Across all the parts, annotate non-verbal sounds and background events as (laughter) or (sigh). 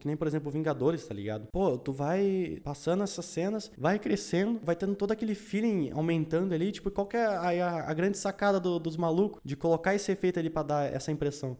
que nem, por exemplo, Vingadores, tá ligado? Pô, tu vai passando essas cenas, vai crescendo, vai tendo todo aquele feeling aumentando ali, tipo, qual que é a, a, a grande sacada do, dos malucos de colocar esse efeito ali pra dar essa impressão.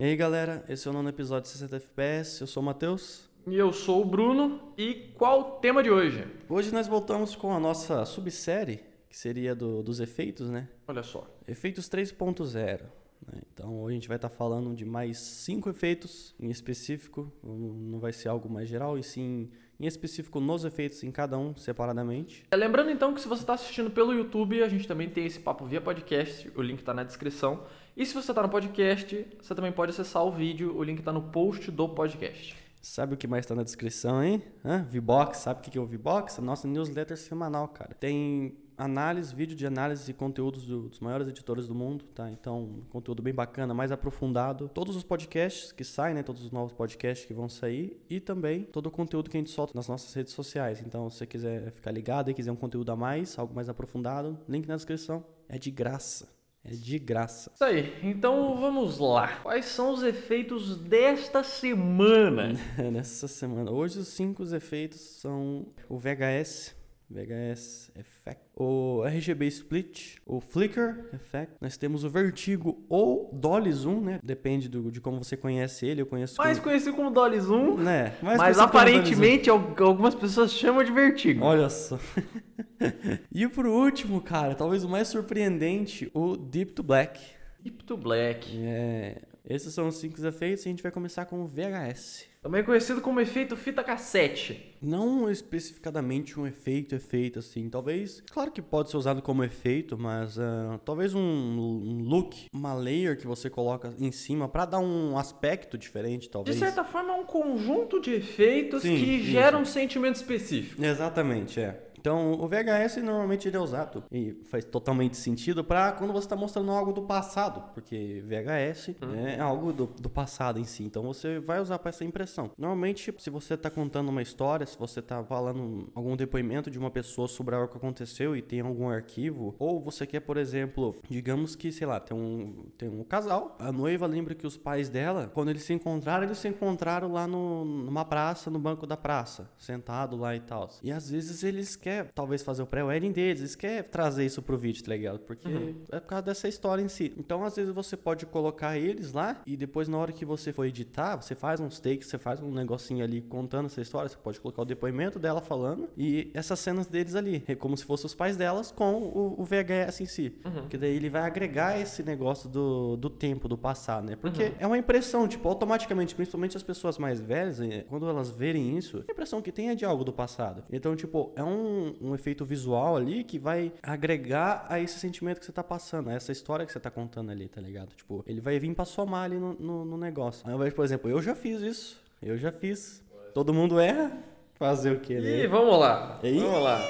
E aí, galera, esse é o nono episódio de 60 FPS, eu sou o Matheus. E eu sou o Bruno. E qual o tema de hoje? Hoje nós voltamos com a nossa subsérie, que seria do, dos efeitos, né? Olha só. Efeitos 3.0. né? Então hoje a gente vai estar falando de mais cinco efeitos em específico. Não vai ser algo mais geral, e sim em específico nos efeitos em cada um separadamente. É, Lembrando então que se você está assistindo pelo YouTube, a gente também tem esse papo via podcast, o link está na descrição. E se você está no podcast, você também pode acessar o vídeo, o link está no post do podcast. Sabe o que mais está na descrição, hein? Hã? VBox, sabe o que é o VBox? A nossa newsletter semanal, cara. Tem análise, vídeo de análise e conteúdos do- dos maiores editores do mundo, tá? Então, conteúdo bem bacana, mais aprofundado. Todos os podcasts que saem, né? Todos os novos podcasts que vão sair e também todo o conteúdo que a gente solta nas nossas redes sociais. Então, se você quiser ficar ligado e quiser um conteúdo a mais, algo mais aprofundado, link na descrição. É de graça. É de graça. Isso aí, então vamos lá. Quais são os efeitos desta semana? (laughs) Nessa semana. Hoje os cinco efeitos são o VHS, VHS Effect, o RGB Split, o Flicker Effect, nós temos o Vertigo ou Dolly Zoom, né? Depende do, de como você conhece ele, eu conheço Mais como... conhecido como Dolly Zoom, né? mas Dolly Zoom. aparentemente al- algumas pessoas chamam de vertigo. Olha só. (laughs) e por último, cara, talvez o mais surpreendente, o Deep to Black. Deep to Black. É, esses são os cinco efeitos e a gente vai começar com o VHS. Também conhecido como efeito fita cassete. Não especificadamente um efeito, efeito assim. Talvez, claro que pode ser usado como efeito, mas ah, talvez um, um look, uma layer que você coloca em cima pra dar um aspecto diferente, De talvez. certa forma, é um conjunto de efeitos Sim, que isso. geram um sentimento específico. Exatamente, é. Então, o VHS normalmente ele é usado e faz totalmente sentido para quando você está mostrando algo do passado, porque VHS é algo do, do passado em si. Então, você vai usar para essa impressão. Normalmente, se você está contando uma história, se você está falando algum depoimento de uma pessoa sobre algo que aconteceu e tem algum arquivo, ou você quer, por exemplo, digamos que, sei lá, tem um, tem um casal, a noiva lembra que os pais dela, quando eles se encontraram, eles se encontraram lá no, numa praça, no banco da praça, sentado lá e tal. E às vezes eles querem, talvez, fazer o pré-wedding deles, eles querem trazer isso pro vídeo, tá ligado? Porque é por causa dessa história em si. Então, às vezes, você pode colocar eles lá e depois, na hora que você for editar, você faz uns takes, você faz um negocinho ali contando essa história, você pode colocar o depoimento dela falando e essas cenas deles ali, é como se fossem os pais delas com o, o VHS em si. Porque daí ele vai agregar esse negócio do, do tempo, do passado, né? Porque é uma impressão, tipo, automaticamente, principalmente as pessoas mais velhas, eh, quando elas verem isso, a impressão que tem é de algo do passado. Então, tipo, é um, um efeito visual ali que vai agregar a esse sentimento que você tá passando, a essa história que você tá contando ali, tá ligado? Tipo, ele vai vir pra somar ali no, no, no negócio. Ao invés, por exemplo, eu já fiz isso. Eu já fiz. Todo mundo erra. Fazer o quê, né? Ih, vamos lá. Ih. Vamos lá.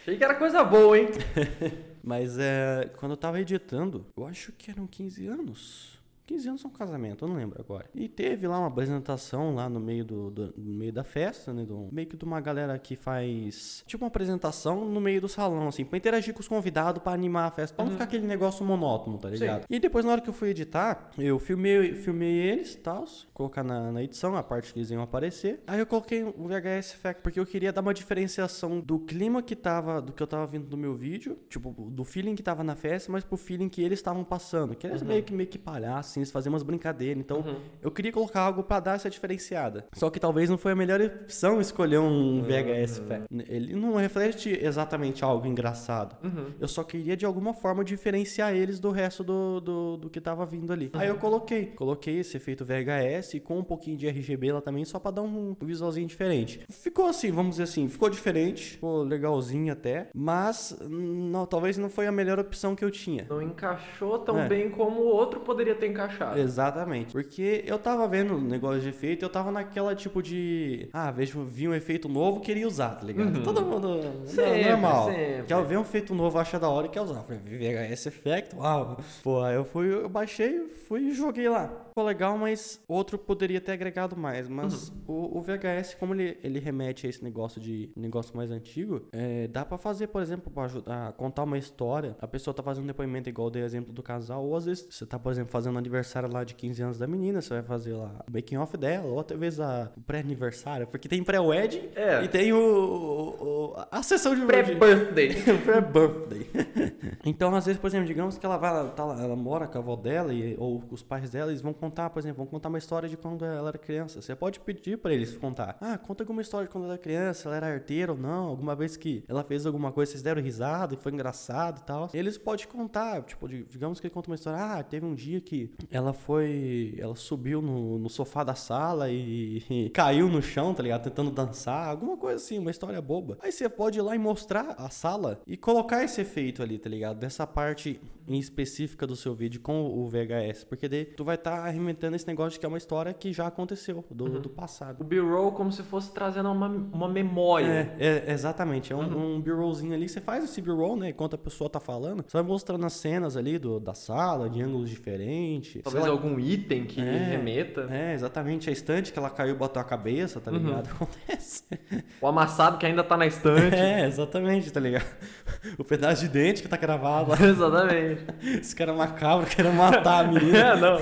Achei que era coisa boa, hein? (laughs) Mas é, quando eu tava editando, eu acho que eram 15 anos. 15 anos um casamento, eu não lembro agora. E teve lá uma apresentação lá no meio do, do- no meio da festa, né? Do, meio que de uma galera que faz tipo uma apresentação no meio do salão, assim, pra interagir com os convidados, pra animar a festa, pra não ficar aquele negócio monótono, tá ligado? E depois, na hora que eu fui editar, eu filmei, filmei eles e tal, colocar na, na edição, a parte que eles iam aparecer. Aí eu coloquei o VHS Effect, porque eu queria dar uma diferenciação do clima que tava, do que eu tava vindo do meu vídeo, tipo, do feeling que tava na festa, mas pro feeling que eles estavam passando. Que eles meio que meio que palhaços, assim, eles faziam umas brincadeiras. Então, eu queria colocar algo pra dar essa diferenciada. Só que talvez não foi a melhor opção escolher um VHS Effect. Ele não reflete exatamente algo engraçado. Eu só queria, de alguma forma, diferenciar eles do resto do, do, do que tava vindo ali. Aí eu coloquei. Coloquei esse efeito VHS com um pouquinho de RGB lá também, só pra dar um visualzinho diferente. Ficou assim, vamos dizer assim, ficou diferente, ficou legalzinho até, mas não, talvez não foi a melhor opção que eu tinha. Não encaixou tão É. bem como o outro poderia ter encaixado. Exatamente. Porque eu tava vendo o negócio de efeito, eu tava naquela tipo de. Ah, vejo, vi um efeito novo, queria usar, tá ligado? Todo mundo. Uhum. Sempre, normal. sempre. Quer ver um efeito novo, acha da hora e quer usar. Falei, VHS Effect, uau. Pô, aí eu fui, eu baixei, fui e joguei lá. Ficou legal, mas outro poderia ter agregado mais. Mas Uhum. o, o VHS, como ele, ele remete a esse negócio de negócio mais antigo, é, dá pra fazer, por exemplo, pra ajudar contar uma história. A pessoa tá fazendo um depoimento igual eu dei exemplo do casal, ou às vezes você tá, por exemplo, fazendo aniversário aniversário lá de 15 anos da menina, você vai fazer lá o making off dela, ou até vezes a, o pré-aniversário, porque tem pré-wedding É. e tem o, o- o- a sessão de Pré-birthday. (laughs) Pré-birthday. (laughs) então, às vezes, por exemplo, digamos que ela vai, ela, tá lá- ela mora com a avó dela e, ou com os pais dela, eles vão contar, por exemplo, vão contar uma história de quando ela era criança. Você pode pedir pra eles contar. Ah, conta alguma história de quando ela era criança, ela era arteira ou não, alguma vez que ela fez alguma coisa, vocês deram risada, foi engraçado e tal. Eles podem contar, tipo, di- digamos que ele conta uma história, ah, teve um dia que ela foi, ela subiu no, no sofá da sala e, e caiu no chão, tá ligado? Tentando dançar, alguma coisa assim, uma história boba. Aí você pode ir lá e mostrar a sala e colocar esse efeito ali, tá ligado? Dessa parte em específica do seu vídeo com o VHS, porque daí tu vai estar arremetendo esse negócio de que é uma história que já aconteceu, do, do passado. O B-roll como se fosse trazendo uma, uma memória. É, é, exatamente. É um, um B-rollzinho ali. Você faz esse B-roll, né? Enquanto a pessoa tá falando, você vai mostrando as cenas ali do, da sala, de ângulos diferentes. Talvez lá. algum item que É, remeta. É, exatamente. A estante que ela caiu e bateu a cabeça, tá ligado? (laughs) Acontece. O amassado que ainda tá na estante. É, exatamente, tá ligado? (laughs) O pedaço de dente que tá gravado lá. (laughs) Exatamente. Esse cara macabro querendo matar a menina. (laughs) É, não.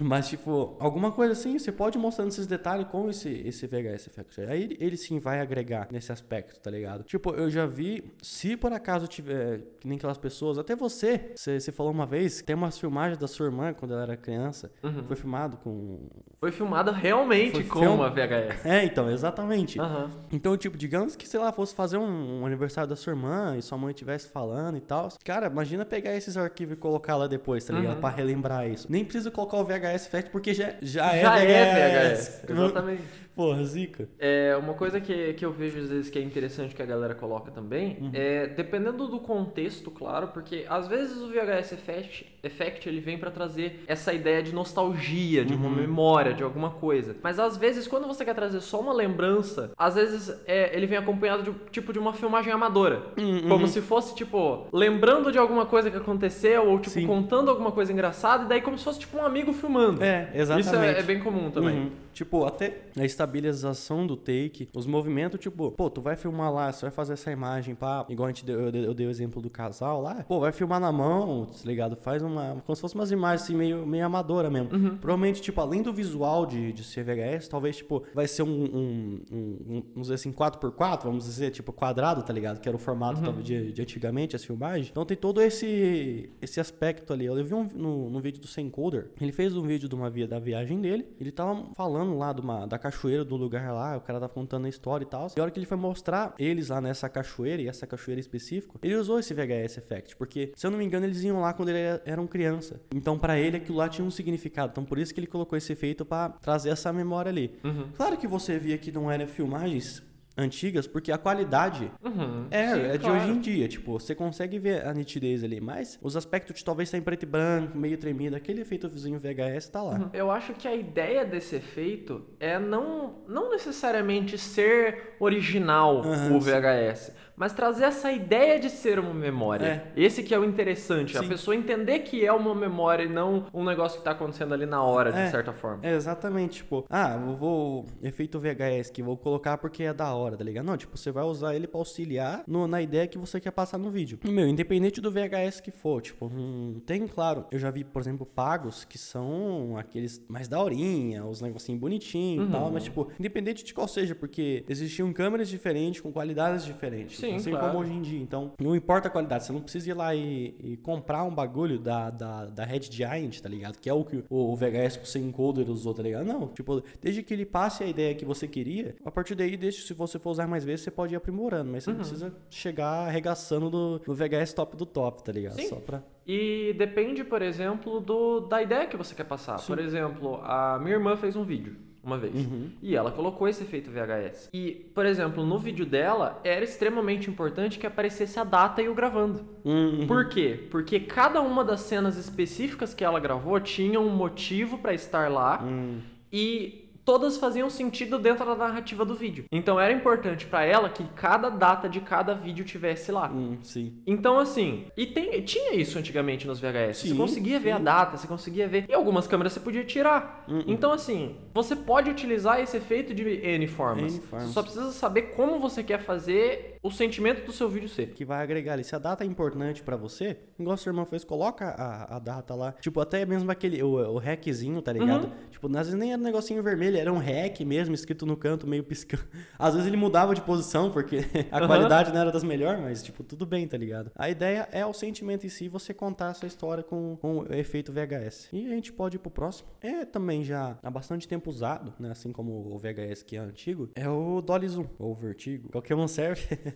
Mas, tipo, alguma coisa assim, você pode ir mostrando esses detalhes com esse, esse VHS Effect. Aí ele, ele sim vai agregar nesse aspecto, tá ligado? Tipo, eu já vi, se por acaso tiver, que nem aquelas pessoas, até você, você, você falou uma vez, que tem umas filmagens da sua irmã quando ela era criança, foi filmado com. Foi filmado realmente Foi com film- uma VHS. É, então, exatamente. Aham. Então, tipo, digamos que, sei lá, fosse fazer um, um aniversário da sua irmã e sua mãe estivesse falando e tal. Cara, imagina pegar esses arquivos e colocar lá depois, tá ligado? Uhum. Pra relembrar isso. Nem precisa colocar o VHS Effect porque já, já, Já é é VHS. VHS. Exatamente. Porra, zica. É, uma coisa que, que eu vejo às vezes que é interessante que a galera coloca também Uhum. é dependendo do contexto, claro, porque às vezes o VHS Effect, effect ele vem pra trazer essa ideia de nostalgia, de uma Uhum. memória, de alguma coisa. Mas às vezes quando você quer trazer só uma lembrança, às vezes é, ele vem acompanhado de tipo de uma filmagem amadora, Uhum. como se fosse tipo lembrando de alguma coisa que aconteceu ou tipo Sim. contando alguma coisa engraçada e daí como se fosse tipo um amigo filmando. É, exatamente. Isso é, é bem comum também. Uhum. Tipo, até a estabilização do take, os movimentos, tipo, pô, tu vai filmar lá, você vai fazer essa imagem, pá, igual a gente deu, eu, dei- eu dei o exemplo do casal lá, pô, vai filmar na mão, tá ligado? Faz uma, como se fosse umas imagens assim, meio, meio amadora mesmo. Provavelmente, tipo, além do visual de, de ser VHS, talvez, tipo, vai ser um, um, um, um vamos dizer assim, 4x4, vamos dizer, tipo, quadrado, tá ligado? Que era o formato talvez, de, de antigamente, as filmagens. Então tem todo esse, esse aspecto ali. Eu vi um, no, no vídeo do Sencoder, ele fez um vídeo de uma via da viagem dele, ele tava falando lá de uma, da cachoeira do lugar lá, o cara tava contando a história e tal. E a hora que ele foi mostrar eles lá nessa cachoeira, e essa cachoeira específica, ele usou esse VHS Effect, porque, se eu não me engano, eles iam lá quando ele era- eram criança. Então, pra ele, aquilo lá tinha um significado. Então, por isso que ele colocou esse efeito pra trazer essa memória ali. Uhum. Claro que você via que não eram filmagens antigas, porque a qualidade Uhum. é, Sim, é de claro. hoje em dia, tipo, você consegue ver a nitidez ali, mas os aspectos de talvez estar em preto e branco, meio tremido, aquele efeitozinho VHS tá lá. Eu acho que a ideia desse efeito é não, não necessariamente ser original Aham, o VHS, mas trazer essa ideia de ser uma memória. É. Esse que é o interessante, a Sim. pessoa entender que é uma memória e não um negócio que tá acontecendo ali na hora, de É. certa forma. É, exatamente, tipo, ah, eu vou. Efeito VHS que vou colocar porque é da hora, tá ligado? Não, tipo, você vai usar ele pra auxiliar no- na ideia que você quer passar no vídeo. E, meu, independente do VHS que for, tipo, hum, tem, claro, eu já vi, por exemplo, pagos que são aqueles mais daorinha, os negocinhos bonitinhos e tal, mas, tipo, independente de qual seja, porque existiam câmeras diferentes, com qualidades diferentes. Sim, assim claro. como hoje em dia. Então, não importa a qualidade, você não precisa ir lá e, e comprar um bagulho da, da, da Red Giant, tá ligado? Que é o que o, o VHS com sem encoder usou, tá ligado? Não, tipo, desde que ele passe a ideia que você queria, a partir daí, deixa, se você for usar mais vezes, você pode ir aprimorando, mas você Uhum. não precisa chegar arregaçando no, no VHS top do top, tá ligado? Sim. Só pra. E depende, por exemplo, do, da ideia que você quer passar. Por exemplo, a minha irmã fez um vídeo uma vez. Uhum. E ela colocou esse efeito VHS. E, por exemplo, no vídeo dela, era extremamente importante que aparecesse a data e o gravando. Uhum. Por quê? Porque cada uma das cenas específicas que ela gravou tinha um motivo pra estar lá Hum. e todas faziam sentido dentro da narrativa do vídeo. Então era importante pra ela que cada data de cada vídeo tivesse lá. Hum, sim. Então, assim, e tem, tinha isso antigamente nos VHS. você Sim, conseguia ver a sim. data, você conseguia ver. E algumas câmeras você podia tirar. Uhum. Então, assim, você pode utilizar esse efeito de N formas. N formas. Você só precisa saber como você quer fazer o sentimento do seu vídeo ser. que vai agregar ali. Se a data é importante pra você, igual seu irmão fez, coloca a, a data lá. Tipo, até mesmo aquele, o, o hackzinho, tá ligado? Tipo, às vezes nem era um negocinho vermelho, era um hack mesmo, escrito no canto, meio piscando. (laughs) Às vezes ele mudava de posição, porque (laughs) a Aham. qualidade não era das melhores, mas, tipo, tudo bem, tá ligado? A ideia é o sentimento em si, você contar essa história com, com o efeito VHS. E a gente pode ir pro próximo. É também já há bastante tempo usado, né? Assim como o VHS que é antigo, é o Dolly Zoom, ou Vertigo. Qualquer um serve. (laughs)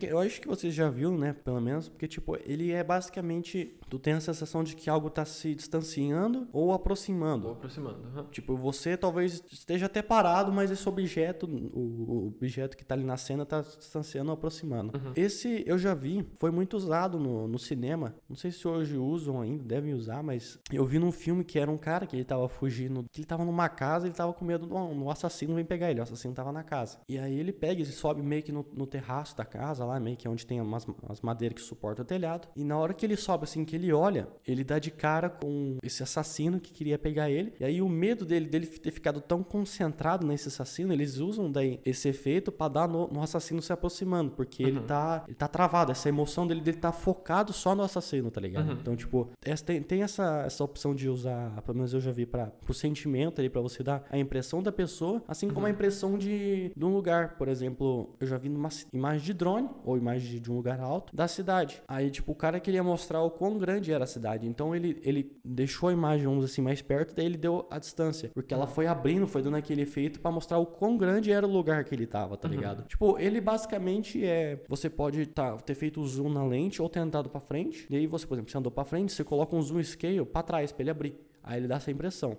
Eu acho que você já viu, né? Pelo menos, porque, tipo, ele é basicamente. Tu tem a sensação de que algo tá se distanciando ou aproximando. aproximando. aham. Tipo, você talvez esteja até parado, mas esse objeto, o, o objeto que tá ali na cena, tá se distanciando ou aproximando. Esse eu já vi, foi muito usado no, no cinema. Não sei se hoje usam ainda, devem usar, mas eu vi num filme que era um cara que ele tava fugindo, que ele tava numa casa, ele tava com medo do um assassino vem pegar ele. O assassino tava na casa. E aí ele pega e sobe meio que no, no terraço da casa, lá, meio que é onde tem umas, as madeiras que suportam o telhado. E na hora que ele sobe, assim, que ele olha, ele dá de cara com esse assassino que queria pegar ele. E aí o medo dele, dele ter ficado tão concentrado nesse assassino, eles usam daí esse efeito pra dar no, no assassino se aproximando, porque ele tá ele tá travado, essa emoção dele, dele tá focado só no assassino, tá ligado? Então, tipo, essa- tem, tem essa, essa opção de usar, pelo menos eu já vi para pro sentimento ali, pra você dar a impressão da pessoa, assim como a impressão de, de um lugar. Por exemplo, eu já vi numa imagem de drone, ou imagem de, de um lugar alto, da cidade. Aí, tipo, o cara queria mostrar o quão grande era a cidade. Então ele, ele deixou a imagem, vamos assim, mais perto, daí ele deu a distância. Porque ela foi abrindo, foi dando aquele efeito pra mostrar o quão grande era o lugar que ele tava, tá ligado? Tipo, ele basicamente é. Você pode tá, ter feito o zoom na lente ou ter andado pra frente. E aí você, por exemplo, você andou pra frente, você coloca um zoom scale pra trás pra ele abrir. Aí ele dá essa impressão.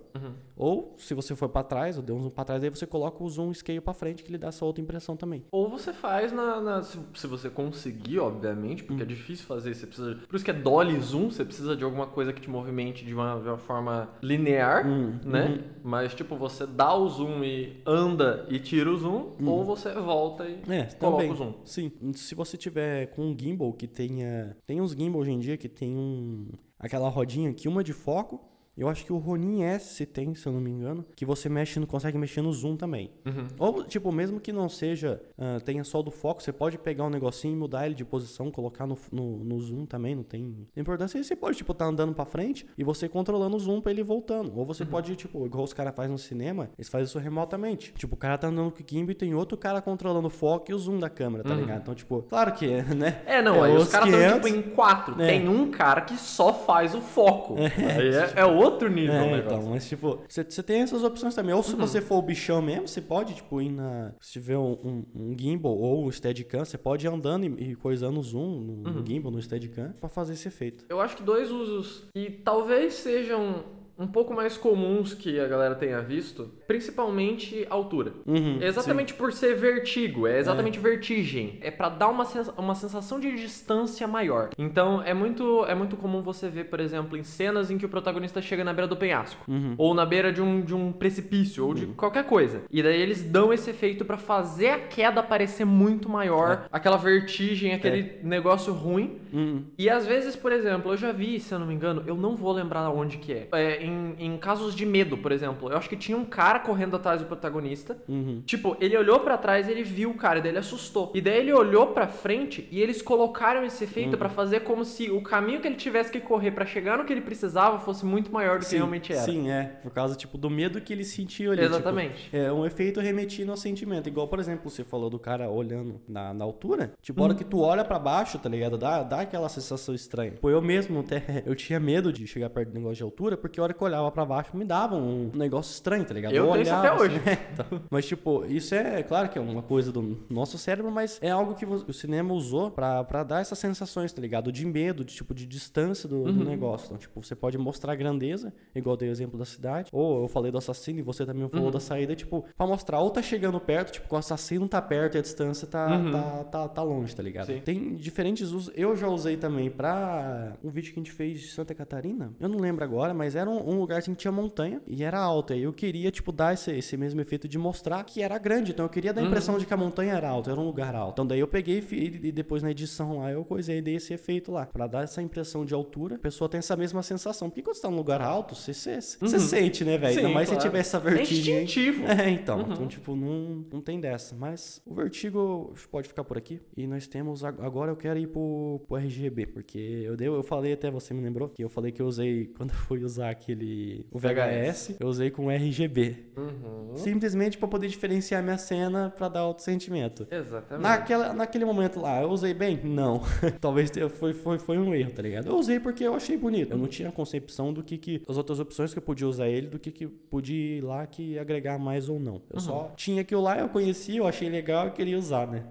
Ou, se você for pra trás, ou deu um zoom pra trás, aí você coloca o zoom scale pra frente, que ele dá essa outra impressão também. Ou você faz na. na- se, se você conseguir, obviamente, porque é difícil fazer. Você precisa. Por isso que é dolly zoom, você precisa de alguma coisa que te movimente de uma, de uma forma linear, né? Mas tipo, você dá o zoom e anda e tira o zoom, ou você volta e É, coloca também. o zoom. Sim. Se você tiver com um gimbal que tenha. Tem uns gimbal hoje em dia que tem um. Aquela rodinha aqui, uma de foco. Eu acho que o Ronin S tem, se eu não me engano, que você mexe no, consegue mexer no zoom também. Ou, tipo, mesmo que não seja, ah, tenha só do foco, você pode pegar um negocinho e mudar ele de posição, colocar no, no, no zoom também, não tem importância. E você pode, tipo, tá andando pra frente e você controlando o zoom pra ele voltando. Ou você pode, tipo, igual os caras fazem no cinema, eles fazem isso remotamente. Tipo, o cara tá andando com o gimbal e tem outro cara controlando o foco e o zoom da câmera, tá ligado? Então, tipo, claro que, né? É, não, aí os outros caras estão 500. tipo em quatro. É. Tem um cara que só faz o foco. Aí é, é outro nível o É, então, mas tipo, você tem essas opções também. Ou se você for o bichão mesmo, você pode, tipo, ir na. Se tiver um, um- um gimbal ou um Steadicam, você pode ir andando e, e coisando o zoom no, no gimbal, no Steadicam, pra fazer esse efeito. Eu acho que dois usos que talvez sejam um pouco mais comuns que a galera tenha visto, principalmente altura. Uhum, exatamente por ser vertigo, é exatamente vertigem. É pra dar uma, uma sensação de distância maior. Então é muito, é muito comum você ver, por exemplo, em cenas em que o protagonista chega na beira do penhasco, Uhum. ou na beira de um, de um precipício, ou de qualquer coisa. E daí eles dão esse efeito pra fazer a queda parecer muito maior, aquela vertigem, aquele negócio ruim. Uhum. E às vezes, por exemplo, eu já vi, se eu não me engano, eu não vou lembrar onde que é. É, em, em casos de medo, por exemplo, eu acho que tinha um cara correndo atrás do protagonista. Uhum. Tipo, ele olhou pra trás e ele viu o cara, daí ele assustou. E daí ele olhou pra frente e eles colocaram esse efeito pra fazer como se o caminho que ele tivesse que correr pra chegar no que ele precisava fosse muito maior do que realmente era. Sim, é. Por causa, tipo, do medo que ele sentiu ali. tipo, Exatamente. é um efeito remetido ao sentimento. Igual, por exemplo, você falou do cara olhando na, na altura. Tipo, a hora que tu olha pra baixo, tá ligado? Dá, dá aquela sensação estranha. Pô, eu mesmo até, (laughs) eu tinha medo de chegar perto do negócio de altura, porque a hora que eu olhava pra baixo me dava um negócio estranho, tá ligado? Eu isso olhava, até hoje. assim, (laughs) então. Mas, tipo, isso é, claro que é uma coisa do nosso cérebro, mas é algo que o cinema usou pra, pra dar essas sensações, tá ligado? De medo, de tipo, de distância do, do negócio. Então, tipo, você pode mostrar a grandeza, igual eu dei o exemplo da cidade, ou eu falei do assassino e você também falou da saída, tipo, pra mostrar ou tá chegando perto, tipo, o assassino tá perto e a distância tá, tá, tá, tá longe, tá ligado? Sim. Tem diferentes usos. Eu já usei também pra um vídeo que a gente fez de Santa Catarina. Eu não lembro agora, mas era um, um lugar assim que tinha montanha e era alta. E eu queria, tipo, dar esse, esse mesmo efeito de mostrar que era grande. Então eu queria dar a impressão de que a montanha era alta, era um lugar alto. Então daí eu peguei e, e depois na edição lá eu coisei dei esse efeito lá. Pra dar essa impressão de altura, a pessoa tem essa mesma sensação. Porque quando você tá num lugar alto, você, você, você sente, né, velho? Ainda mais claro. se tiver essa É vertigem. aí. instintivo. (laughs) É, então. Então, tipo, não, não tem dessa. Mas o Vertigo pode ficar por aqui. E nós temos. ag- Agora eu quero ir pro, pro RGB. Porque eu, dei, eu falei até, você me lembrou, que eu falei que eu usei. Quando eu fui usar aquele. O VHS, eu usei com RGB. Uhum. Simplesmente pra poder diferenciar minha cena pra dar outro sentimento. Exatamente. Naquela, naquele momento lá, eu usei bem? Não. (laughs) Talvez foi, foi, foi um erro, tá ligado? Eu usei porque eu achei bonito. Eu não tinha concepção do que, que as outras opções que eu podia usar ele, do que, que podia ir lá que agregar mais ou não. Eu só tinha aquilo lá, eu conhecia, eu achei legal e queria usar, né?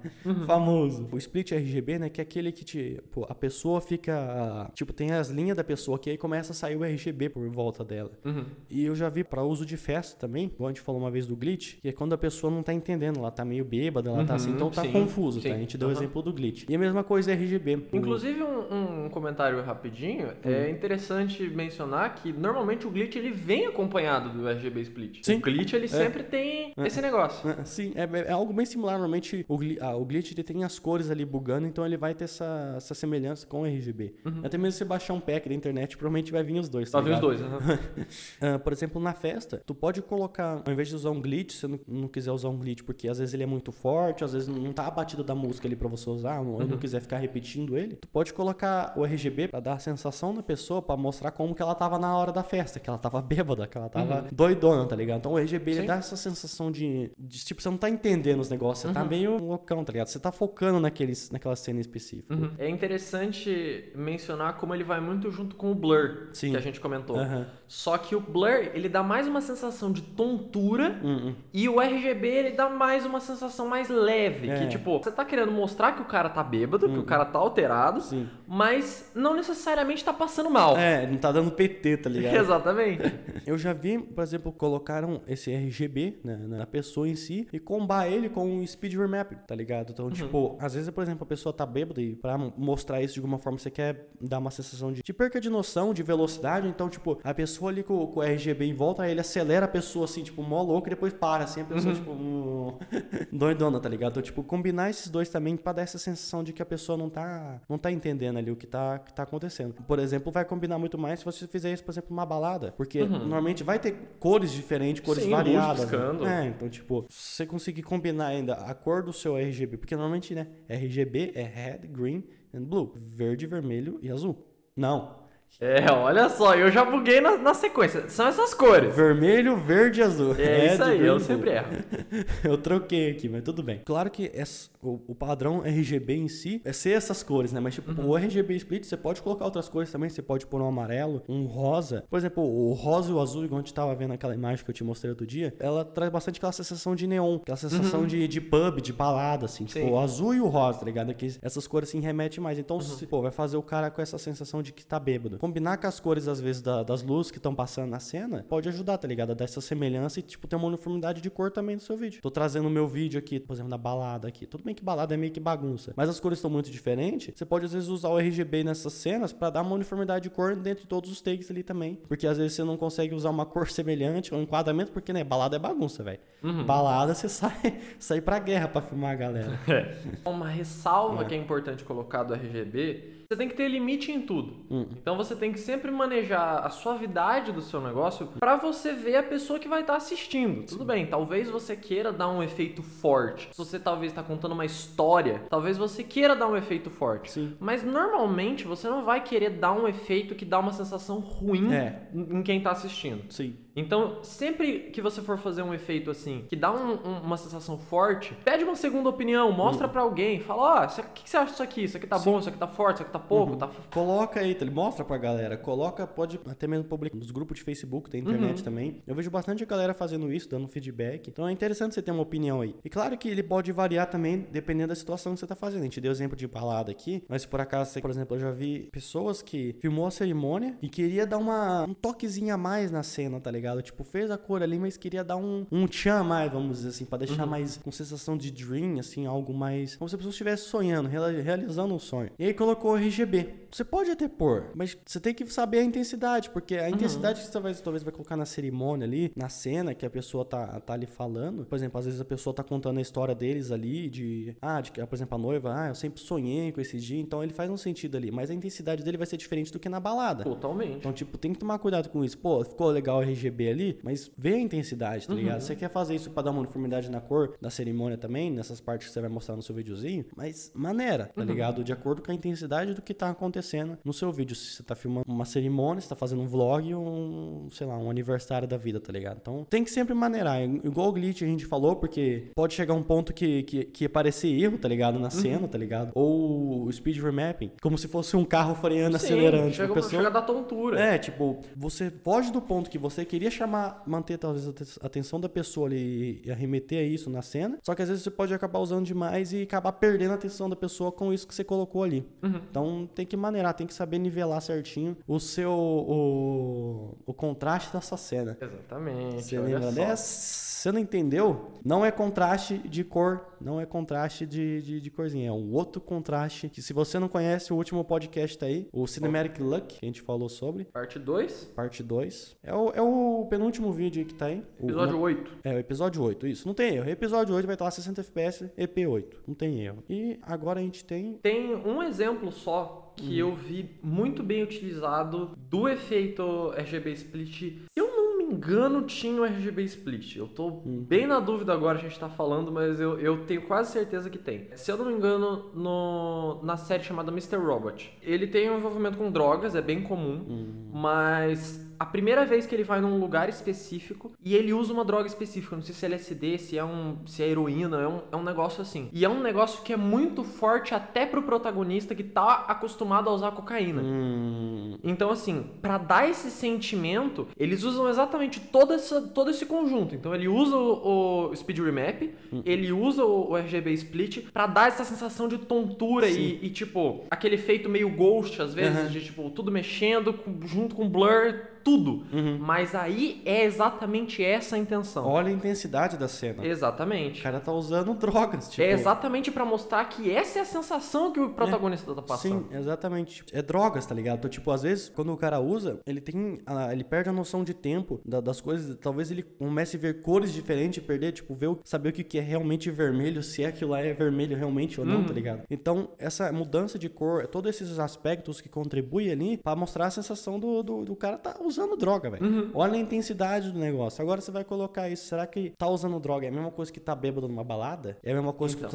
Famoso. O split RGB, né? Que é aquele que a pessoa fica. Tipo, tem as linhas da pessoa que aí começa a sair o RGB por volta dela. Uhum. E eu já vi pra uso de festa também, igual a gente falou uma vez do glitch, que é quando a pessoa não tá entendendo, ela tá meio bêbada, ela tá assim, Uhum, então tá sim, confuso, sim. tá? A gente deu o Aham. exemplo do glitch. E a mesma coisa é RGB. Inclusive, um, um comentário rapidinho, Hum. é interessante mencionar que normalmente o glitch ele vem acompanhado do RGB split. Sim. O glitch ele sempre tem esse negócio. É, Sim, é, é algo bem similar. Normalmente o, gli- ah, o glitch ele tem as cores ali bugando, então ele vai ter essa, essa semelhança com o RGB. Até mesmo se você baixar um pack da internet, provavelmente vai vir os dois. Tá Só vi os dois. aham. (laughs) Ah, por exemplo, na festa, tu pode colocar, ao invés de usar um glitch, se você não, não quiser usar um glitch, porque às vezes ele é muito forte, às vezes não tá a batida da música ali pra você usar, ou não quiser ficar repetindo ele, tu pode colocar o RGB pra dar a sensação na pessoa, pra mostrar como que ela tava na hora da festa, que ela tava bêbada, que ela tava doidona, tá ligado? Então o RGB ele dá essa sensação de, de, tipo, você não tá entendendo os negócios, você tá meio loucão, tá ligado? Você tá focando naqueles, naquela cena específica. Uhum. É interessante mencionar como ele vai muito junto com o blur Sim. que a gente comentou. Aham. Só que o blur ele dá mais uma sensação de tontura Hum, hum. e o RGB ele dá mais uma sensação mais leve. É. Que tipo, você tá querendo mostrar que o cara tá bêbado, que o cara tá alterado, Sim. mas não necessariamente tá passando mal. É, não tá dando PT, tá ligado? (laughs) Exatamente. Eu já vi, por exemplo, colocaram esse RGB né, na pessoa em si e combar ele com um speed remap, tá ligado? Então, tipo, às vezes, por exemplo, a pessoa tá bêbada e pra mostrar isso de alguma forma você quer dar uma sensação de, de perca de noção, de velocidade. Então, tipo, a pessoa ali com, com o RGB em volta, aí ele acelera a pessoa assim, tipo, mó louco e depois para, assim, a pessoa, tipo, hum, (laughs) doidona, tá ligado? Então, tipo, combinar esses dois também pra dar essa sensação de que a pessoa não tá, não tá entendendo ali o que tá, que tá acontecendo. Por exemplo, vai combinar muito mais se você fizer isso, por exemplo, numa balada. Porque normalmente vai ter cores diferentes, cores Sim, variadas. né? É, então, tipo, se você conseguir combinar ainda a cor do seu RGB, porque normalmente, né, RGB é red, green and blue. Verde, vermelho e azul. Não. É, olha só, eu já buguei na, na sequência. São essas cores. Vermelho, verde e azul. É isso Red, aí, eu sempre erro. (laughs) Eu troquei aqui, mas tudo bem. Claro que essa- o, o padrão RGB em si é ser essas cores, né? Mas tipo, Uhum. o RGB Split, você pode colocar outras cores também. Você pode pôr um amarelo, um rosa. Por exemplo, o rosa e o azul, igual a gente tava vendo aquela imagem que eu te mostrei outro dia, ela traz bastante aquela sensação de neon, aquela sensação de, de pub, de balada, assim. Tipo, Uhum. Sim. o azul e o rosa, tá ligado? Que essas cores assim remetem mais. Então, Uhum. se, pô, vai fazer o cara com essa sensação de que tá bêbado. Combinar com as cores, às vezes, da- das luzes que estão passando na cena, pode ajudar, tá ligado? A dar essa semelhança e, tipo, ter uma uniformidade de cor também no seu vídeo. Tô trazendo o meu vídeo aqui, por exemplo, da balada aqui. Tudo que balada é meio que bagunça, mas as cores estão muito diferentes. Você pode, às vezes, usar o RGB nessas cenas pra dar uma uniformidade de cor dentro de todos os takes ali também. Porque, às vezes, você não consegue usar uma cor (laughs) semelhante, um enquadramento, porque, né, balada é bagunça, velho. Balada, você (laughs) sai, sai pra guerra pra filmar a galera. (laughs) Uma ressalva que é importante colocar do RGB, você tem que ter limite em tudo. Então você tem que sempre manejar a suavidade do seu negócio pra você ver a pessoa que vai estar assistindo. Tudo bem, talvez você queira dar um efeito forte. Se você talvez está contando uma história, talvez você queira dar um efeito forte. Sim. Mas normalmente você não vai querer dar um efeito que dá uma sensação ruim É. em quem tá assistindo. Sim. Então, sempre que você for fazer um efeito assim, que dá um- um- uma sensação forte, pede uma segunda opinião, mostra pra alguém, fala, ó, o que, que você acha disso aqui? Isso aqui tá bom, isso aqui tá forte, isso aqui tá pouco, tá... Coloca aí, tá? Ele mostra pra galera. Coloca, pode até mesmo publicar nos grupos de Facebook, da internet também. Eu vejo bastante galera fazendo isso, dando feedback. Então é interessante você ter uma opinião aí. E claro que ele pode variar também, dependendo da situação que você tá fazendo. A gente deu exemplo de balada aqui, mas por acaso, você, por exemplo, eu já vi pessoas que filmou a cerimônia e queria dar uma, um toquezinho a mais na cena, tá ligado? Ligado? Tipo, fez a cor ali, mas queria dar um, um tchan mais, vamos dizer assim, pra deixar Uhum. mais com sensação de dream, assim, algo mais. Como se a pessoa estivesse sonhando, realizando um sonho. E aí colocou RGB. Você pode até pôr, mas você tem que saber a intensidade, porque a intensidade que você vai, talvez vai colocar na cerimônia ali, na cena que a pessoa tá, tá ali falando. Por exemplo, às vezes a pessoa tá contando a história deles ali, de. Ah, de que, por exemplo, a noiva, ah, eu sempre sonhei com esse dia, então ele faz um sentido ali. Mas a intensidade dele vai ser diferente do que na balada. Totalmente. Então, tipo, tem que tomar cuidado com isso. Pô, ficou legal o RGB ali, mas vê a intensidade, tá Uhum. ligado? Você quer fazer isso pra dar uma uniformidade na cor da cerimônia também, nessas partes que você vai mostrar no seu videozinho, mas maneira, Uhum. tá ligado? De acordo com a intensidade do que tá acontecendo no seu vídeo. Se você tá filmando uma cerimônia, você tá fazendo um vlog ou um, sei lá, um aniversário da vida, tá ligado? Então, tem que sempre maneirar. Igual o glitch a gente falou, porque pode chegar um ponto que, que, que parecer erro, tá ligado? Uhum. Na cena, tá ligado? Ou o speed remapping, como se fosse um carro freando, Sim, acelerando. chega, Tipo, pessoa... chega da tontura. É, tipo, você foge do ponto que você queria chamar, manter talvez a aten- a atenção da pessoa ali e arremeter a isso na cena. Só que às vezes você pode acabar usando demais e acabar perdendo a atenção da pessoa com isso que você colocou ali. Uhum. Então tem que maneirar, tem que saber nivelar certinho o seu. o, o contraste da sua cena. Exatamente. Você lembra dessa? Você não entendeu? Não é contraste de cor, não é contraste de, de, de corzinha. É um outro contraste que, se você não conhece, o último podcast tá aí, o Cinematic Look, que a gente falou sobre Parte 2, parte 2. É o, é o penúltimo vídeo aí que tá aí. O- episódio não- 8. É, o episódio 8, isso. Não tem erro. Episódio 8 vai estar lá 60 FPS, EP8. Não tem erro. E agora a gente tem. Tem um exemplo só que eu vi muito bem utilizado do efeito RGB Split. Se eu não me engano, tinha o RGB Split. Eu tô bem na dúvida agora, a gente tá falando, mas eu, eu tenho quase certeza que tem. Se eu não me engano, no, na série chamada Mr. Robot. Ele tem um envolvimento com drogas, é bem comum, mas a primeira vez que ele vai num lugar específico e ele usa uma droga específica, não sei se é LSD, se é, um, se é heroína, é um, é um negócio assim. E é um negócio que é muito forte até pro protagonista que tá acostumado a usar cocaína. Hum, Então, assim, pra dar esse sentimento, eles usam exatamente todo, essa, todo esse conjunto. Então, ele usa o, o Speed Remap, ele usa o, o RGB Split pra dar essa sensação de tontura e, e, tipo, aquele efeito meio ghost, às vezes, Aham. de, tipo, tudo mexendo com- junto com blur, tudo. Uhum. Mas aí é exatamente essa a intenção. olha a intensidade da cena. O Exatamente. cara tá usando drogas, tipo. É exatamente pra mostrar que essa é a sensação que o protagonista tá passando. Sim, exatamente. É drogas, tá ligado? Então, tipo, às vezes, quando o cara usa, ele tem. a- ele perde a noção de tempo da- das coisas. Talvez ele comece a ver cores diferentes, perder, tipo, ver, o- saber o que, que é realmente vermelho, se é aquilo lá é vermelho realmente ou não, tá ligado? Então, essa mudança de cor, todos esses aspectos que contribuem ali pra mostrar a sensação do, do, do cara tá usando droga, velho. Olha a intensidade do negócio. Agora você vai colocar isso. Será que tá usando droga é a mesma coisa que tá bêbado numa balada? É a mesma coisa que tá,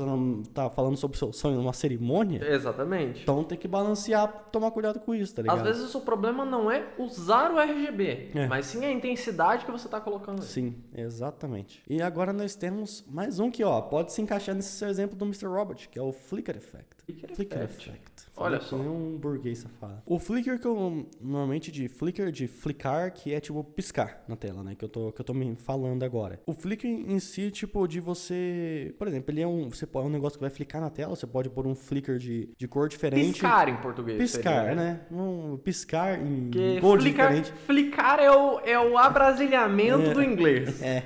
tá falando sobre o seu sonho numa cerimônia? Exatamente. Então tem que balancear, tomar cuidado com isso, tá ligado? Às vezes o seu problema não é usar o RGB, É. mas sim a intensidade que você tá colocando. Sim, exatamente. E agora nós temos mais um que, ó, pode se encaixar nesse seu exemplo do Mr. Robot, que é o Flicker Effect. Flicker Flicker Effect. Effect. Olha só. que nem um burguês safado. O Flicker que eu normalmente de Flicker, de flickar, que é tipo piscar na tela, né? Que eu tô, que eu tô me falando agora. O Flicker em si, tipo, de você. Por exemplo, ele é um. Você pode, é um negócio que vai flicar na tela, você pode pôr um flicker de, de cor diferente. Piscar em português. Piscar, seria, né? Um piscar em Porque cor flicar, diferente. flicar é o, é o abrasilhamento É. do inglês. É.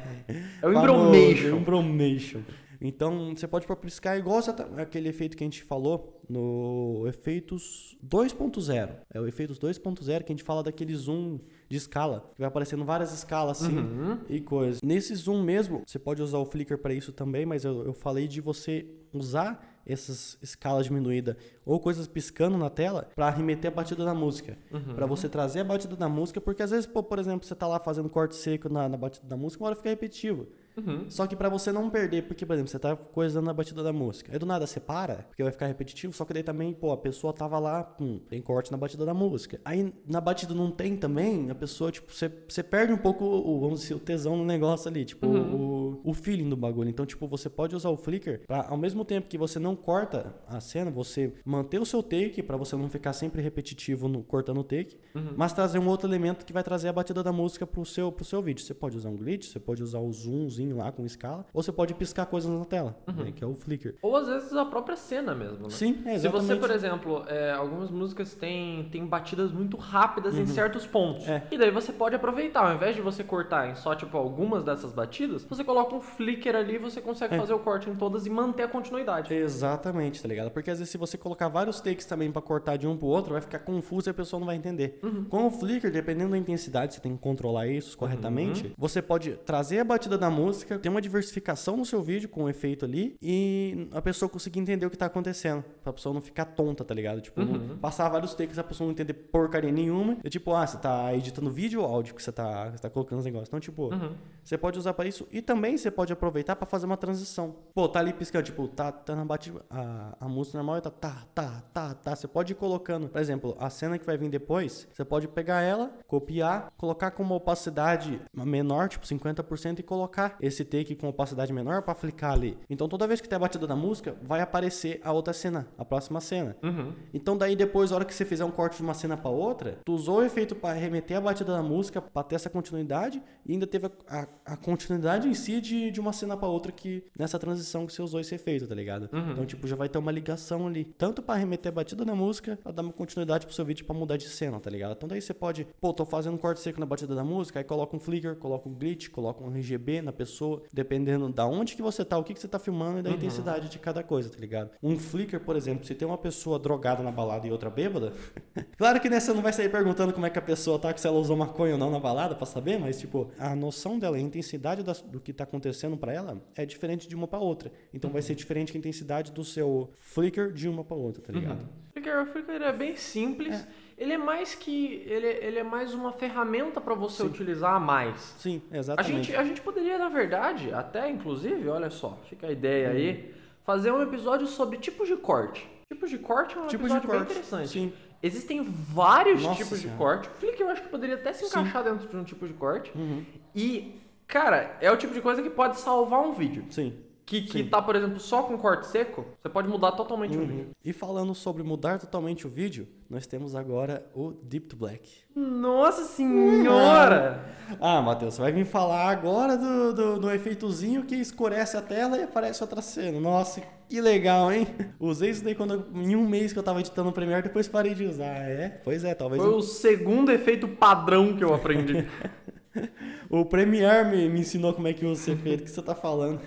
É o Famoso, embromation. Então, você pode pôr piscar igual aquele efeito que a gente falou no efeitos 2.0. É o efeitos 2.0 que a gente fala daquele zoom de escala, que vai aparecendo várias escalas assim Uhum. e coisas. Nesse zoom mesmo, você pode usar o Flickr para isso também, mas eu, eu falei de você usar essas escalas diminuídas ou coisas piscando na tela para remeter a batida da música. Uhum. Pra você trazer a batida da música, porque às vezes, pô, por exemplo, você tá lá fazendo corte seco na, na batida da música, uma hora fica repetitivo. Uhum. Só que pra você não perder, porque, por exemplo, você tá coisando na batida da música. Aí do nada você para, porque vai ficar repetitivo, só que daí também, pô, a pessoa tava lá, pum, tem corte na batida da música. Aí na batida não tem também, a pessoa, tipo, você, você perde um pouco o, vamos dizer, o tesão no negócio ali, tipo, o, o feeling do bagulho. Então, tipo, você pode usar o Flickr pra, ao mesmo tempo que você não corta a cena, você manter o seu take, pra você não ficar sempre repetitivo no, cortando o take, mas trazer um outro elemento que vai trazer a batida da música pro seu, pro seu vídeo. Você pode usar um glitch, você pode usar o zoomzinho flickerzinho lá com escala, ou você pode piscar coisas na tela, Uhum. né, que é o flicker. Ou às vezes a própria cena mesmo, né? Sim, é Se você, exatamente. por exemplo, é, algumas músicas têm, têm batidas muito rápidas em certos pontos. Uhum. É. E daí você pode aproveitar. Ao invés de você cortar em só, tipo, algumas dessas batidas, você coloca um flicker ali e você consegue É. fazer o corte em todas e manter a continuidade. Exatamente, tá ligado? Porque às vezes se você colocar vários takes também pra cortar de um pro outro, vai ficar confuso e a pessoa não vai entender. Uhum. Com o flicker, dependendo da intensidade, você tem que controlar isso corretamente. Uhum. Você pode trazer a batida da música, ter uma diversificação no seu vídeo com o efeito ali e a pessoa conseguir entender o que tá acontecendo. Pra pessoa não ficar tonta, tá ligado? Tipo, Uhum. passar vários takes a pessoa não entender porcaria nenhuma. É tipo, ah, você tá editando vídeo ou áudio que você tá, você tá colocando os negócios. Então, tipo, Uhum. você pode usar pra isso e também você pode aproveitar pra fazer uma transição. Pô, tá ali piscando, tipo, tá, tá na batida, a, a música normal e tá, tá, tá, tá, tá. Você pode ir colocando, por exemplo, a cena que vai vir depois, você pode pegar ela, copiar, colocar com uma opacidade menor, tipo 50% e colocar esse take com opacidade menor pra flicar ali. Então toda vez que tem a batida da música, vai aparecer a outra cena, a próxima cena. Uhum. Então daí depois, na hora que você fizer um corte de uma cena pra outra, tu usou o efeito pra remeter a batida da música, pra ter essa continuidade, e ainda teve a, a- a continuidade em si de, de uma cena pra outra que nessa transição que você usou esse efeito, tá ligado? Então, tipo, já vai ter uma ligação ali. Tanto pra remeter a batida da música, pra dar uma continuidade pro seu vídeo pra mudar de cena, tá ligado? Então daí você pode, pô, tô fazendo um corte seco na batida da música, aí coloca um flicker, coloca um glitch, coloca um RGB na pessoa, dependendo da onde que você tá, o que, que você tá filmando e da intensidade de cada coisa, tá ligado? Um flicker, por exemplo, se tem uma pessoa drogada na balada e outra bêbada, (laughs) claro que nessa não vai sair perguntando como é que a pessoa tá, que se ela usou maconha ou não na balada pra saber, mas tipo, a noção dela, a intensidade das- do que tá acontecendo pra ela é diferente de uma pra outra. Então vai ser diferente que a intensidade do seu flicker de uma pra outra, tá ligado? O Flickr, o Flickr é bem simples. Ele é mais que. Ele, ele é mais uma ferramenta pra você utilizar a mais. Sim, A exatamente. gente, a gente poderia, na verdade, até inclusive, olha só, fica a ideia aí, fazer um episódio sobre tipos de corte. Tipos de corte é um Tipos de episódio bem interessante. sim. Existem vários Nossa tipos de Senhora. corte. O Flickr eu acho que poderia até se Sim. encaixar dentro de um tipo de corte. Uhum. E, cara, é o tipo de coisa que pode salvar um vídeo. Sim. Que, que tá, por exemplo, só com corte seco, você pode mudar totalmente o Uhum. vídeo. E falando sobre mudar totalmente o vídeo, nós temos agora o Deep to Black. Nossa senhora! Ah, Matheus, você vai vir falar agora do, do, do efeitozinho que escurece a tela e aparece outra cena. Nossa, que legal, hein? Usei isso daí quando eu- em um mês que eu tava editando o Premiere, depois parei de usar. É, pois é, talvez Foi o, o segundo efeito padrão que eu aprendi. (laughs) (laughs) o Premiere me, me ensinou como é que usa esse efeito que você tá falando.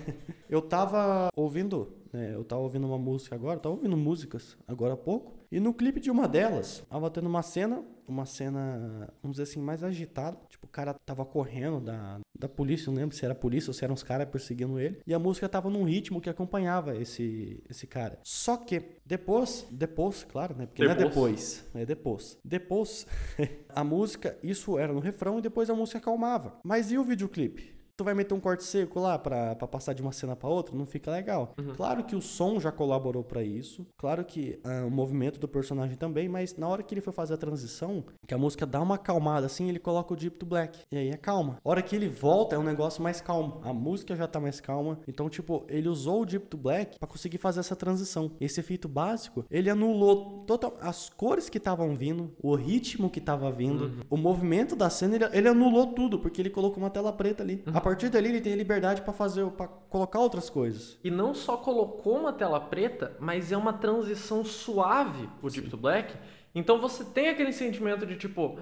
Eu tava ouvindo, né? Eu tava ouvindo uma música agora, tava ouvindo músicas agora há pouco. E no clipe de uma delas, tava tendo uma cena, uma cena, vamos dizer assim, mais agitada. Tipo, o cara tava correndo da, da polícia, não lembro se era a polícia ou se eram uns caras perseguindo ele. E a música tava num ritmo que acompanhava esse, esse cara. Só que depois, depois, claro, né? Porque não é Depois. depois, é depois. Depois, (laughs) a música, isso era no refrão e depois a música acalmava. Mas e o videoclipe? Tu vai meter um corte seco lá pra, pra passar de uma cena pra outra? Não fica legal. Claro que o som já colaborou pra isso. Claro que ah, o movimento do personagem também. Mas na hora que ele foi fazer a transição, que a música dá uma acalmada assim, ele coloca o Deep to Black. E aí é calma. A hora que ele volta, é um negócio mais calmo. A música já tá mais calma. Então, tipo, ele usou o Deep to Black pra conseguir fazer essa transição. Esse efeito básico, ele anulou total as cores que estavam vindo, o ritmo que tava vindo, o movimento da cena, ele, ele anulou tudo, porque ele colocou uma tela preta ali. A partir dali, ele tem liberdade pra fazer, para colocar outras coisas. E não só colocou uma tela preta, mas é uma transição suave o Deep to Black. Então você tem aquele sentimento de tipo.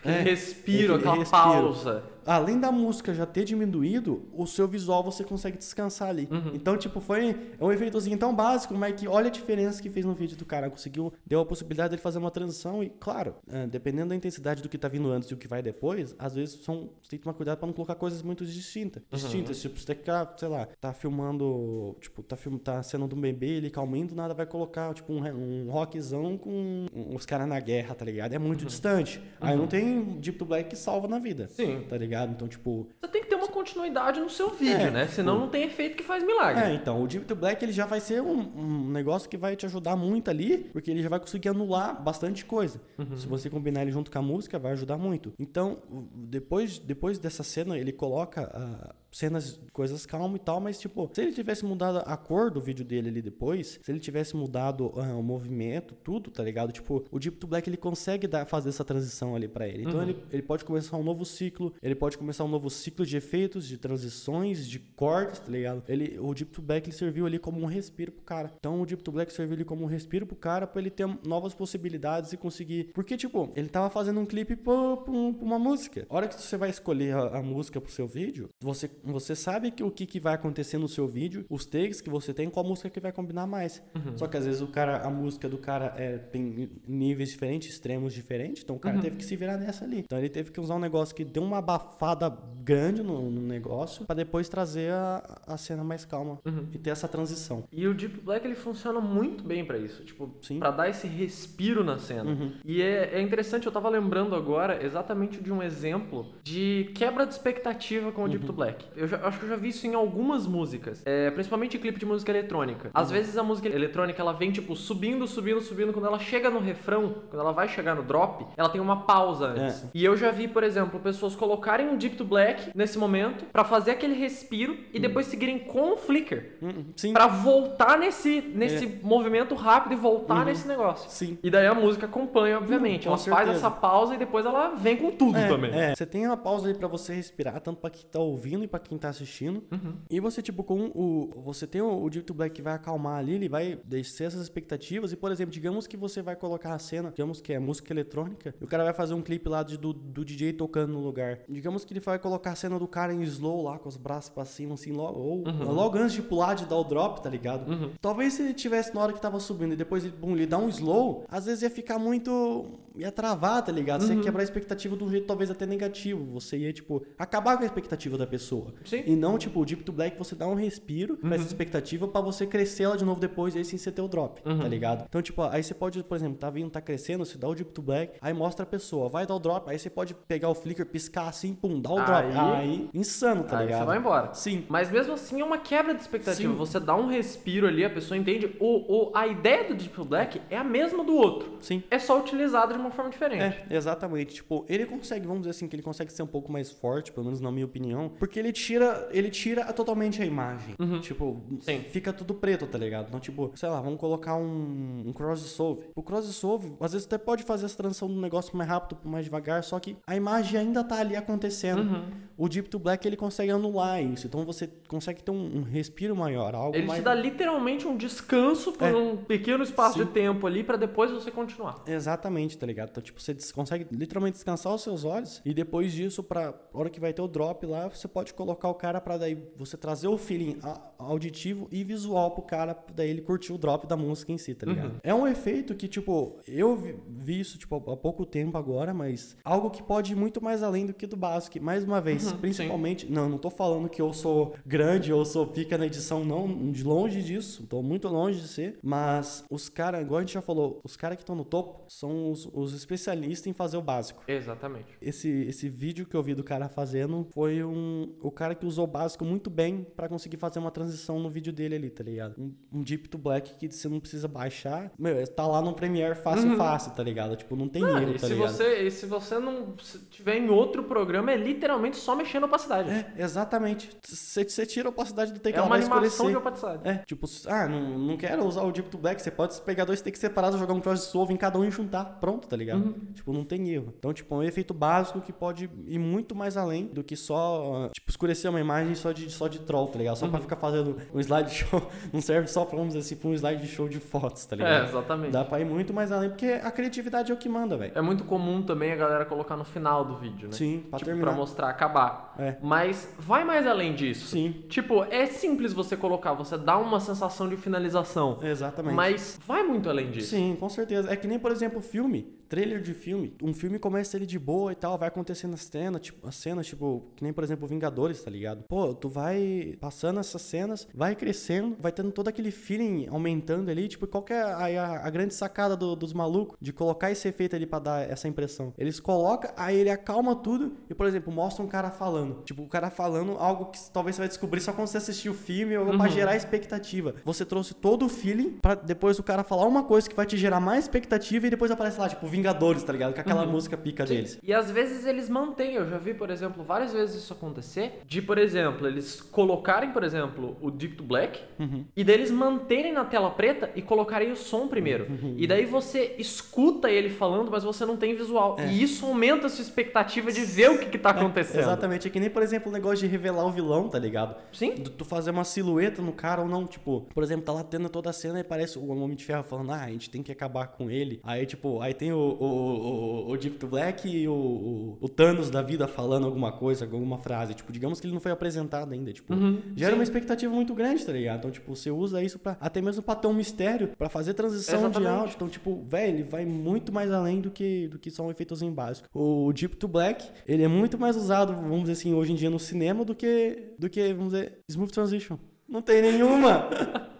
Aquele É, respiro, aquela respiro. pausa. Além da música já ter diminuído, o seu visual você consegue descansar ali. Então, tipo, foi é um efeitozinho tão básico, mas que olha a diferença que fez no vídeo do cara. Conseguiu, deu a possibilidade dele fazer uma transição e, claro, é, dependendo da intensidade do que tá vindo antes e o que vai depois, às vezes são, você tem que tomar cuidado pra não colocar coisas muito distintas. Distintas, tipo, você tem que ficar, sei lá, tá filmando, tipo, tá, film, tá sendo de um bebê, ele calmindo, nada vai colocar, tipo, um, um rockzão com os caras na guerra, tá ligado? É muito distante. Aí não tem Deep to Black que salva na vida. Sim. Tá ligado? Então, tipo. Você tem que ter uma continuidade no seu vídeo, É, né? Senão não tem efeito que faz milagre. É, então, o Deep to Black ele já vai ser um, um negócio que vai te ajudar muito ali, porque ele já vai conseguir anular bastante coisa. Se você combinar ele junto com a música, vai ajudar muito. Então, o- depois, depois dessa cena, ele coloca a, cenas, coisas calmas e tal, mas tipo, se ele tivesse mudado a cor do vídeo dele ali depois, se ele tivesse mudado uh, o movimento, tudo, tá ligado? Tipo, o Deep to Black ele consegue dar, fazer essa transição ali para ele. Então uhum. ele, ele pode começar um novo ciclo, ele pode começar um novo ciclo de efeitos, de transições, de cortes, tá ligado? Ele, o Deep to Black ele serviu ali como um respiro pro cara. Então o Deep to Black serviu ali como um respiro pro cara para ele ter novas possibilidades e conseguir. Porque, tipo, ele tava fazendo um clipe pra, pra, uma música. A hora que você vai escolher a, a música pro seu vídeo, você, você sabe que o que, que vai acontecer no seu vídeo, os takes que você tem, qual música que vai combinar mais. Uhum. Só que às vezes o cara, a música do cara é, tem níveis diferentes, extremos diferentes, então o cara uhum. teve que se virar nessa ali. Então ele teve que usar um negócio que deu uma abafada grande no, no negócio para depois trazer a, a cena mais calma uhum. e ter essa transição. E o Deep Black ele funciona muito bem para isso, tipo, para dar esse respiro na cena. Uhum. E é, é interessante, eu tava lembrando agora exatamente de um exemplo de quebra de expectativa com o Deep uhum. Black. Eu já, acho que eu já vi isso em algumas músicas, é, principalmente em clipe de música eletrônica. Às uhum. vezes a música eletrônica ela vem tipo subindo, subindo, subindo. Quando ela chega no refrão, quando ela vai chegar no drop, ela tem uma pausa antes. É. E eu já vi, por exemplo, pessoas colocarem um Deep to Black nesse momento para fazer aquele respiro e uhum. depois seguirem com o flicker. Uhum. Sim. Pra voltar nesse, nesse é. movimento rápido e voltar uhum. nesse negócio. Sim. E daí a música acompanha, obviamente. ela certeza. faz essa pausa e depois ela vem com tudo é, também. É. Você tem uma pausa aí pra você respirar, tanto pra quem tá ouvindo e pra quem tá assistindo. Uhum. E você, tipo, com o. Você tem o, o Deep to Black que vai acalmar ali, ele vai descer essas expectativas. E, por exemplo, digamos que você vai colocar a cena, digamos que é música eletrônica, e o cara vai fazer um clipe lá de, do, do DJ tocando no lugar. Digamos que ele vai colocar a cena do cara em slow lá, com os braços pra cima, assim, logo, ou uhum. logo antes de pular, de dar o drop, tá ligado? Uhum. Talvez se ele tivesse na hora que tava subindo e depois ele, bum, ele dá um slow, às vezes ia ficar muito. Ia travar, tá ligado? Você ia uhum. quebrar a expectativa de um jeito talvez até negativo. Você ia, tipo, acabar com a expectativa da pessoa. Sim. E não, tipo, o Deep to Black você dá um respiro uhum. pra essa expectativa pra você crescer ela de novo depois, aí sim você ter o drop, tá uhum. tá ligado? Então, tipo, aí você pode, por exemplo, tá vindo, tá crescendo, você dá o Deep to Black, aí mostra a pessoa, vai dar o drop, aí você pode pegar o flicker, piscar assim, pum, dá o aí... drop. Aí, insano, tá aí ligado? Você vai embora. Sim. Mas mesmo assim é uma quebra de expectativa. Sim. Você dá um respiro ali, a pessoa entende. O, o, a ideia do Deep to Black é a mesma do outro. Sim. É só utilizada de uma forma diferente. É, exatamente. Tipo, ele consegue, vamos dizer assim, que ele consegue ser um pouco mais forte, pelo menos na minha opinião, porque ele tira, ele tira totalmente a imagem. Uhum. Tipo, Sim. fica tudo preto, tá ligado? Então, tipo, sei lá, vamos colocar um, um cross-solve. O cross-solve, às vezes até pode fazer essa transição do negócio mais rápido, mais devagar, só que a imagem ainda tá ali acontecendo. Uhum. O Deep to Black, ele consegue anular isso. Então, você consegue ter um, um respiro maior, algo ele mais... te dá literalmente um descanso por é. um pequeno espaço Sim. de tempo ali para depois você continuar. Exatamente, tá ligado? Então, tipo, você consegue literalmente descansar os seus olhos e depois disso, pra hora que vai ter o drop lá, você pode colocar o cara para daí você trazer o feeling auditivo e visual pro cara, daí ele curtir o drop da música em si, tá ligado? Uhum. É um efeito que, tipo, eu vi, vi, isso, tipo, há pouco tempo agora, mas algo que pode ir muito mais além do que do básico. Mais uma vez, uhum, principalmente, sim. não, não tô falando que eu sou grande ou sou pica na edição, não, de longe disso, tô muito longe de ser, mas os caras, igual a gente já falou, os caras que estão no topo são os, os, especialistas em fazer o básico. Exatamente. Esse, esse vídeo que eu vi do cara fazendo foi um, o cara que usou o básico muito bem para conseguir fazer uma transição no vídeo dele ali, tá ligado? Um, um, Deep to Black que você não precisa baixar, meu, tá lá no Premiere fácil, uhum. fácil, tá ligado? Tipo, não tem erro, tá ligado? Você, e se você não tiver em outro programa, é literalmente só mexer na opacidade. É, exatamente. Você tira a opacidade do take, é ela uma vai animação de opacidade. É, tipo, ah, não, não quero usar o Deep to Black, você pode pegar dois takes separados, jogar um cross solve em cada um e juntar, pronto, tá ligado? Uhum. Tipo, não tem erro. Então, tipo, é um efeito básico que pode ir muito mais além do que só, tipo, escurecer uma imagem só de, só de troll, tá ligado? Só uhum. pra ficar fazendo um slideshow, (laughs) não serve só pra, vamos dizer assim, pra um slideshow de fotos, tá ligado? É, exatamente. Dá pra ir muito mais além, porque a criatividade é o que manda, velho. É muito comum também a galera colocar no final do vídeo, né? Sim, pra tipo, terminar. Pra mostrar, acabar. É. Mas vai mais além disso. Sim. Tipo, é simples você colocar, você dá uma sensação de finalização. Exatamente. Mas vai muito além disso. Sim, com certeza. É que nem, por exemplo, filme trailer de filme, um filme começa ele de boa e tal, vai acontecendo a cena, tipo, as cenas, tipo, que nem, por exemplo, Vingadores, tá ligado? Pô, tu vai passando essas cenas, vai crescendo, vai tendo todo aquele feeling aumentando ali, tipo, qual que é a, a, a grande sacada do, dos malucos de colocar esse efeito ali pra dar essa impressão? Eles colocam, aí ele acalma tudo e, por exemplo, mostra um cara falando. Tipo, o cara falando algo que talvez você vai descobrir só quando você assistir o filme ou uhum. pra gerar expectativa. Você trouxe todo o feeling pra depois o cara falar uma coisa que vai te gerar mais expectativa e depois aparece lá, tipo, Vingadores, tá ligado? Com aquela Uhum. música pica Sim. deles. E às vezes eles mantêm, eu já vi, por exemplo, várias vezes isso acontecer, de, por exemplo, eles colocarem, por exemplo, o Deep to Black, Uhum. e daí eles manterem na tela preta e colocarem o som primeiro. Uhum. E daí você escuta ele falando, mas você não tem visual. É. E isso aumenta a sua expectativa de ver o que, que tá acontecendo. Exatamente, é que nem, por exemplo, o negócio de revelar o vilão, tá ligado? Sim? Tu tu fazer uma silhueta no cara ou não, tipo, por exemplo, tá lá tendo toda a cena e parece o Homem de Ferro falando, ah, a gente tem que acabar com ele. Aí, tipo, aí tem o, o, o, o Deep to Black e o, o, Thanos da vida falando alguma coisa, alguma frase. Tipo, digamos que ele não foi apresentado ainda, tipo, Uhum, gera sim. uma expectativa muito grande, tá ligado? Então, tipo, você usa isso pra, até mesmo pra ter um mistério, pra fazer transição de Exatamente. áudio. Então, tipo, velho, ele vai muito mais além do que, do que só um efeitozinho básico. O Deep to Black, ele é muito mais usado, vamos dizer assim, hoje em dia no cinema do que, do que vamos dizer, Smooth Transition. Não tem nenhuma!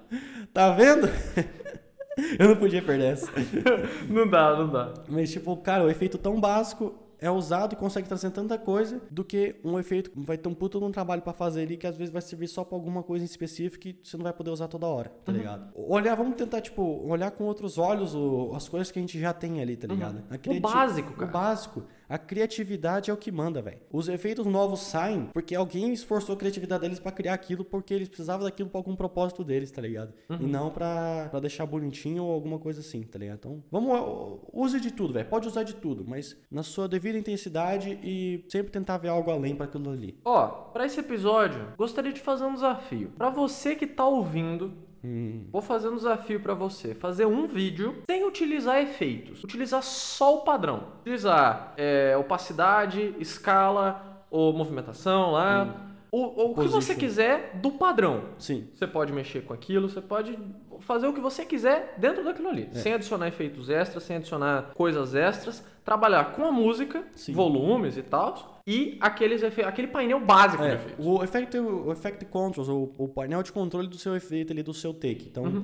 (laughs) tá vendo? (laughs) Eu não podia perder essa. (laughs) Não dá, não dá. Mas, tipo, cara, o efeito tão básico é usado e consegue trazer tanta coisa do que um efeito vai ter um puta de um trabalho pra fazer ali que às vezes vai servir só pra alguma coisa em específico e você não vai poder usar toda hora, tá ligado? Olhar, vamos tentar, tipo, olhar com outros olhos o- as coisas que a gente já tem ali, tá ligado? A criati- básico, cara. O básico. A criatividade é o que manda, velho. Os efeitos novos saem porque alguém esforçou a criatividade deles pra criar aquilo porque eles precisavam daquilo pra algum propósito deles, tá ligado? E não pra, pra deixar bonitinho ou alguma coisa assim, tá ligado? Então, vamos, use de tudo, velho. Pode usar de tudo, mas na sua devida intensidade e sempre tentar ver algo além pra aquilo ali. Ó, pra esse episódio, gostaria de fazer um desafio. Pra você que tá ouvindo, Hum, vou fazer um desafio pra você. Fazer um vídeo sem utilizar efeitos. Utilizar só o padrão. Utilizar é, opacidade, escala ou movimentação lá. O, o que você quiser do padrão. sim. Você pode mexer com aquilo, você pode fazer o que você quiser dentro daquilo ali. É. Sem adicionar efeitos extras, sem adicionar coisas extras. Trabalhar com a música, Sim. volumes e tal. E aqueles aquele painel básico de É, o effect, o effect controls, o, o painel de controle do seu efeito ali, do seu take. Então, Uhum.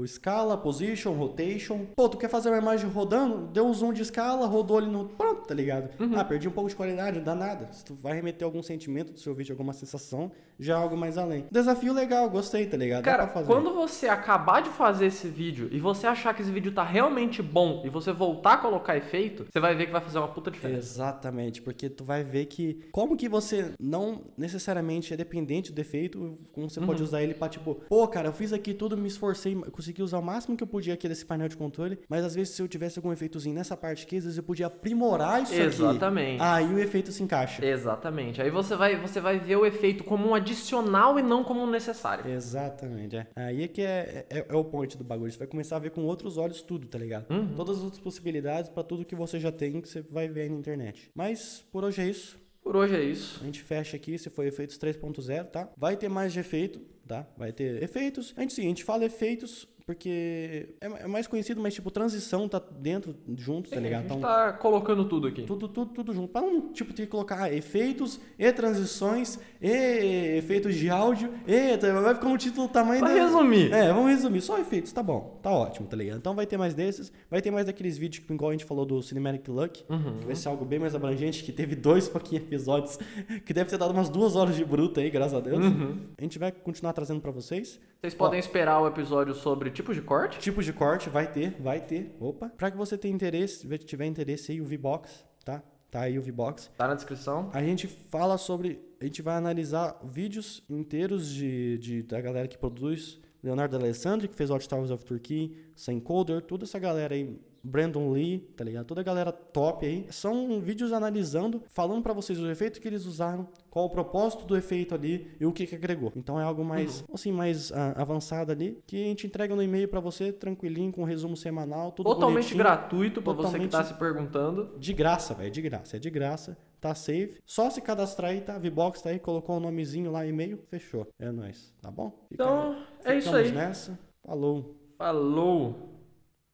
o escala, position, rotation. Pô, tu quer fazer uma imagem rodando? Deu um zoom de escala, rodou ali no. Pronto, tá ligado? Uhum. Ah, perdi um pouco de qualidade, não dá nada. Se tu vai remeter algum sentimento do seu vídeo, alguma sensação, já é algo mais além. Desafio legal, gostei, tá ligado? Cara, quando você acabar de fazer esse vídeo e você achar que esse vídeo tá realmente bom e você voltar a colocar efeito, você vai ver que vai fazer uma puta diferença. Exatamente, porque tu vai ver que como que você não necessariamente é dependente do efeito, como você Uhum. pode usar ele pra tipo, pô, cara, eu fiz aqui tudo, me esforcei, consegui usar o máximo que eu podia aqui desse painel de controle, mas às vezes se eu tivesse algum efeitozinho nessa parte aqui, às vezes eu podia aprimorar isso Exatamente. aqui. Aí o efeito se encaixa. Exatamente. Aí você vai, você vai ver o efeito como um adicional e não como um necessário. Exatamente, é. Aí é que é, é, é o point do bagulho. Você vai começar a ver com outros olhos tudo, tá ligado? Uhum. Todas as outras possibilidades pra tudo que você já tem, que você vai ver aí na internet. Mas por hoje é isso. Por hoje é isso. A gente fecha aqui, se foi efeitos 3.0, tá? Vai ter mais de efeito, tá? Vai ter efeitos. A gente, sim, a gente fala efeitos porque é é mais conhecido, mas tipo, transição tá dentro, junto, tá ligado? a gente Então, tá colocando tudo aqui. tudo, tudo, tudo junto. Pra não, tipo, ter que colocar ah, efeitos e transições e efeitos de áudio e... Vai ficar um título do tamanho Pra da- resumir. É, vamos resumir. Só efeitos, tá bom. Tá ótimo, tá ligado? Então vai ter mais desses. Vai ter mais daqueles vídeos que, igual a gente falou do Cinematic Luck. Uhum. Que vai ser algo bem mais abrangente, que teve dois fucking episódios, (laughs) que deve ter dado umas duas horas de bruta aí, graças a Deus. Uhum. A gente vai continuar trazendo pra vocês. Vocês podem esperar o episódio sobre tipos de corte. Tipos de corte, vai ter, vai ter. Opa. Pra que você tenha interesse, tiver interesse aí, o V-Box, tá? Tá aí o V-Box. Tá na descrição. A gente fala sobre. A gente vai analisar vídeos inteiros de, de- da galera que produz. Leonardo Alessandri, que fez Watch Towers of Turkey, Sam Coder, toda essa galera aí. Brandon Lee, tá ligado? Toda a galera top aí. São vídeos analisando, falando pra vocês o efeito que eles usaram, qual o propósito do efeito ali e o que que agregou. Então é algo mais, assim, mais ah, avançado ali, que a gente entrega no e-mail pra você, tranquilinho, com um resumo semanal, tudo Totalmente gratuito pra você que tá se perguntando. De graça, velho, de graça, é de graça, tá safe. Só se cadastrar aí, tá? Vbox tá aí, colocou o nomezinho lá, e-mail, fechou. É nóis, tá bom? Fica- Então, é isso aí. nessa. Falou. Falou!